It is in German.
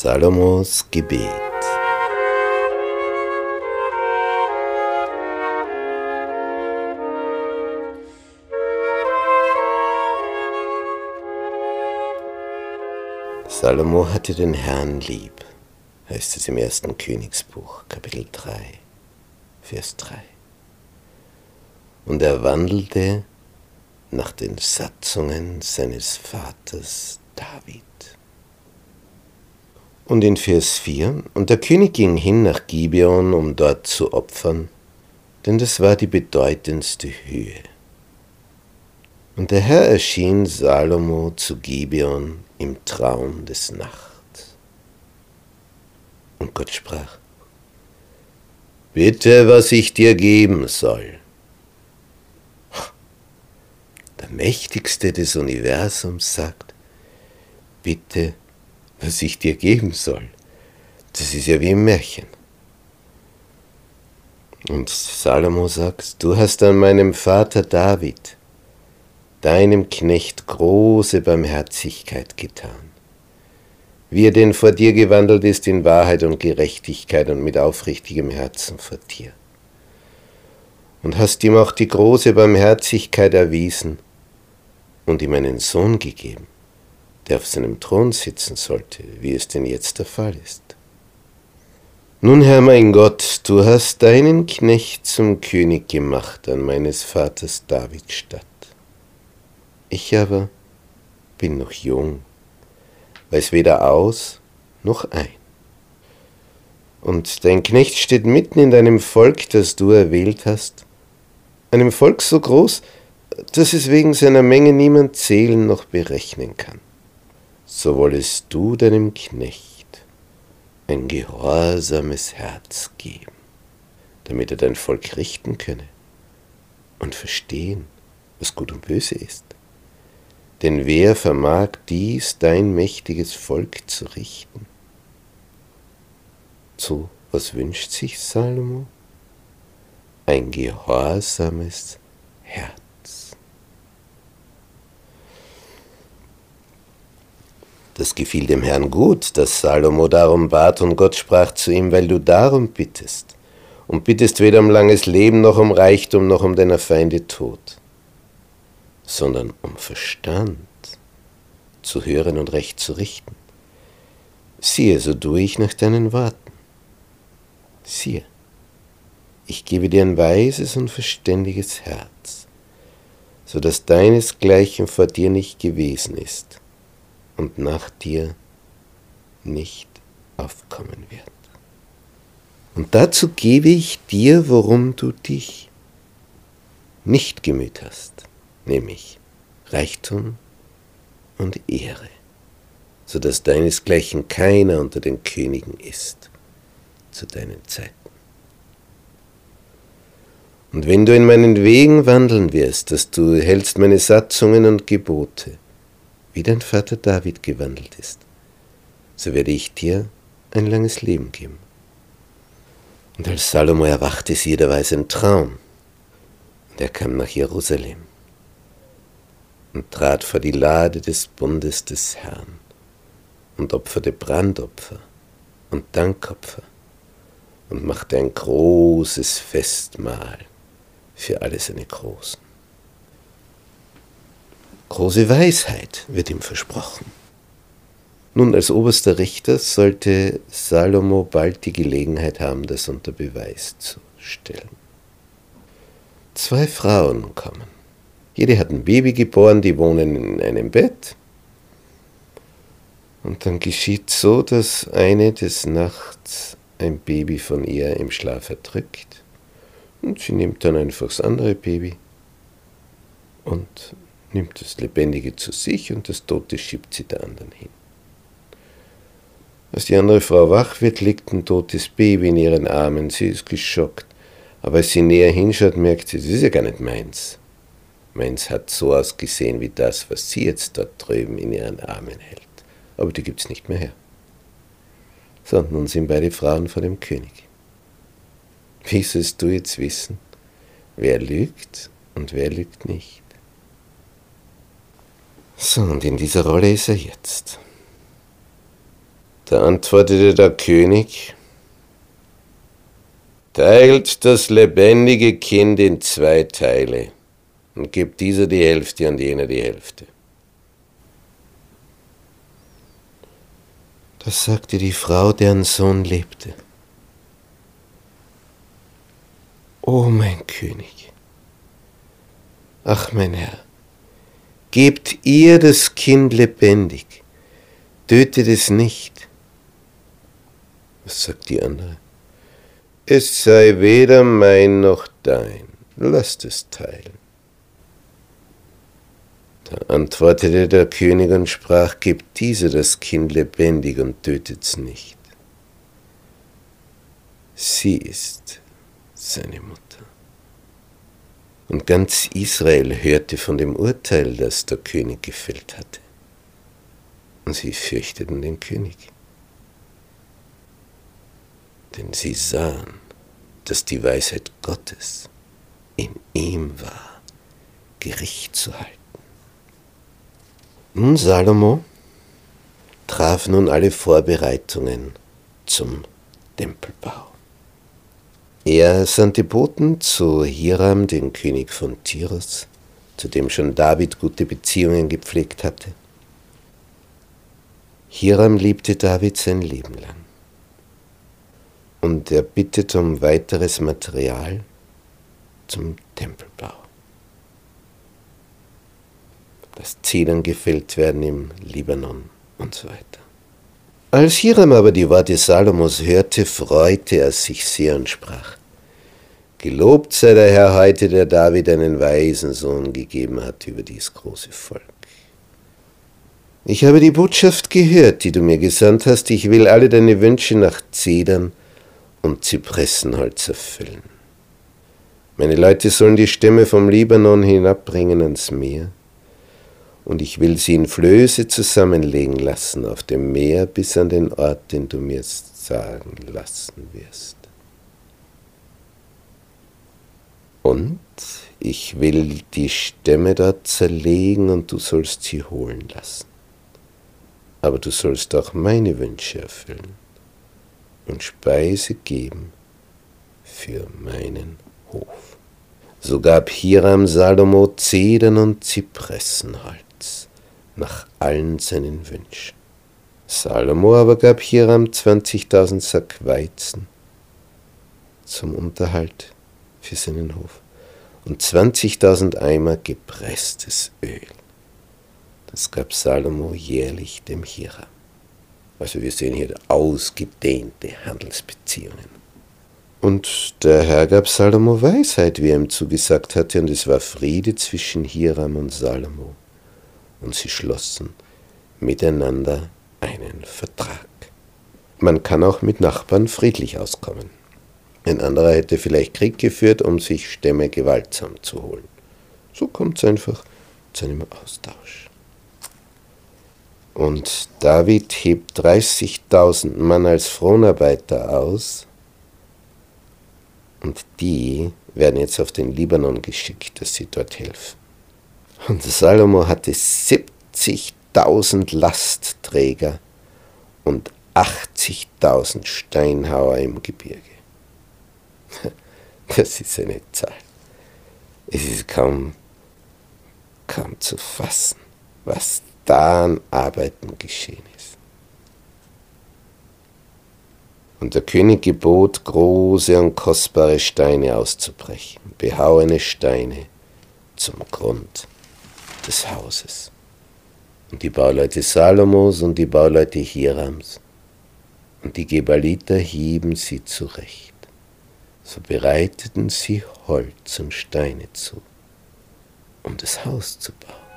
Salomos Gebet. Salomo hatte den Herrn lieb, heißt es im ersten Königsbuch, Kapitel 3, Vers 3. Und er wandelte nach den Satzungen seines Vaters David. Und in Vers 4, und der König ging hin nach Gibeon, um dort zu opfern, denn das war die bedeutendste Höhe. Und der Herr erschien Salomo zu Gibeon im Traum des Nachts. Und Gott sprach, Bitte, was ich dir geben soll. Der Mächtigste des Universums sagt, Bitte, was ich dir geben soll. Das ist ja wie im Märchen. Und Salomo sagt, du hast an meinem Vater David, deinem Knecht, große Barmherzigkeit getan. Wie er denn vor dir gewandelt ist in Wahrheit und Gerechtigkeit und mit aufrichtigem Herzen vor dir. Und hast ihm auch die große Barmherzigkeit erwiesen und ihm einen Sohn gegeben der auf seinem Thron sitzen sollte, wie es denn jetzt der Fall ist. Nun, Herr mein Gott, du hast deinen Knecht zum König gemacht an meines Vaters David statt. Ich aber bin noch jung, weiß weder aus noch ein. Und dein Knecht steht mitten in deinem Volk, das du erwählt hast, einem Volk so groß, dass es wegen seiner Menge niemand zählen noch berechnen kann so wollest du deinem Knecht ein gehorsames Herz geben, damit er dein Volk richten könne und verstehen, was gut und böse ist. Denn wer vermag dies, dein mächtiges Volk zu richten? So, was wünscht sich Salomo? Ein gehorsames Herz. Das gefiel dem Herrn gut, dass Salomo darum bat, und Gott sprach zu ihm, weil du darum bittest, und bittest weder um langes Leben noch um Reichtum noch um deiner Feinde Tod, sondern um Verstand zu hören und recht zu richten. Siehe, so tue ich nach deinen Worten. Siehe, ich gebe dir ein weises und verständiges Herz, so dass deinesgleichen vor dir nicht gewesen ist und nach dir nicht aufkommen wird. Und dazu gebe ich dir, worum du dich nicht gemüht hast, nämlich Reichtum und Ehre, so dass deinesgleichen keiner unter den Königen ist zu deinen Zeiten. Und wenn du in meinen Wegen wandeln wirst, dass du hältst meine Satzungen und Gebote, wie dein Vater David gewandelt ist, so werde ich dir ein langes Leben geben. Und als Salomo erwachte, siehe, da war es ein Traum. Und er kam nach Jerusalem und trat vor die Lade des Bundes des Herrn und opferte Brandopfer und Dankopfer und machte ein großes Festmahl für alle seine Großen. Große Weisheit wird ihm versprochen. Nun, als oberster Richter sollte Salomo bald die Gelegenheit haben, das unter Beweis zu stellen. Zwei Frauen kommen. Jede hat ein Baby geboren, die wohnen in einem Bett. Und dann geschieht so, dass eine des Nachts ein Baby von ihr im Schlaf erdrückt. Und sie nimmt dann einfach das andere Baby und nimmt das Lebendige zu sich und das Tote schiebt sie der anderen hin. Als die andere Frau wach wird, liegt ein totes Baby in ihren Armen. Sie ist geschockt. Aber als sie näher hinschaut, merkt sie, das ist ja gar nicht meins. Meins hat so ausgesehen wie das, was sie jetzt dort drüben in ihren Armen hält. Aber die gibt es nicht mehr her. So, nun sind beide Frauen vor dem König. Wie sollst du jetzt wissen, wer lügt und wer lügt nicht? So, und in dieser Rolle ist er jetzt. Da antwortete der König, teilt das lebendige Kind in zwei Teile und gibt dieser die Hälfte und jener die Hälfte. Das sagte die Frau, deren Sohn lebte. O mein König, ach mein Herr, gebt ihr das Kind lebendig, tötet es nicht. Was sagt die andere? Es sei weder mein noch dein, lasst es teilen. Da antwortete der König und sprach, gebt diese das Kind lebendig und tötet's nicht. Sie ist seine Mutter. Und ganz Israel hörte von dem Urteil, das der König gefällt hatte. Und sie fürchteten den König denn sie sahen, dass die Weisheit Gottes in ihm war, Gericht zu halten. Nun Salomo traf nun alle Vorbereitungen zum Tempelbau. Er sandte Boten zu Hiram, den König von Tyrus, zu dem schon David gute Beziehungen gepflegt hatte. Hiram liebte David sein Leben lang und er bittet um weiteres Material zum Tempelbau. Dass Zedern gefällt werden im Libanon und so weiter. Als Hiram aber die Worte Salomos hörte, freute er sich sehr und sprach, Gelobt sei der Herr heute, der David einen weisen Sohn gegeben hat über dies große Volk. Ich habe die Botschaft gehört, die du mir gesandt hast, ich will alle deine Wünsche nach Zedern und Zypressenholz erfüllen. Meine Leute sollen die Stämme vom Libanon hinabbringen ans Meer, und ich will sie in Flöße zusammenlegen lassen auf dem Meer bis an den Ort, den du mir sagen lassen wirst. Und ich will die Stämme dort zerlegen und du sollst sie holen lassen. Aber du sollst auch meine Wünsche erfüllen und Speise geben für meinen Hof. So gab Hiram Salomo Zedern und Zypressenholz nach allen seinen Wünschen. Salomo aber gab Hiram 20.000 Sack Weizen zum Unterhalt für seinen Hof und 20.000 Eimer gepresstes Öl. Das gab Salomo jährlich dem Hiram. Also wir sehen hier ausgedehnte Handelsbeziehungen. Und der Herr gab Salomo Weisheit, wie er ihm zugesagt hatte, und es war Friede zwischen Hiram und Salomo. Und sie schlossen miteinander einen Vertrag. Man kann auch mit Nachbarn friedlich auskommen. Ein anderer hätte vielleicht Krieg geführt, um sich Stämme gewaltsam zu holen. So kommt es einfach zu einem Austausch. Und David hebt 30.000 Mann als Fronarbeiter aus und die werden jetzt auf den Libanon geschickt, dass sie dort helfen. Und Salomo hatte 70.000 Lastträger und 80.000 Steinhauer im Gebirge. Das ist eine Zahl. Es ist kaum, kaum zu fassen, was da an Arbeiten geschehen ist. Und der König gebot, große und kostbare Steine auszubrechen, behauene Steine zum Grund des Hauses. Und die Bauleute Salomos und die Bauleute Hirams und die Gebaliter hieben sie zurecht. So bereiteten sie Holz und Steine zu, um das Haus zu bauen.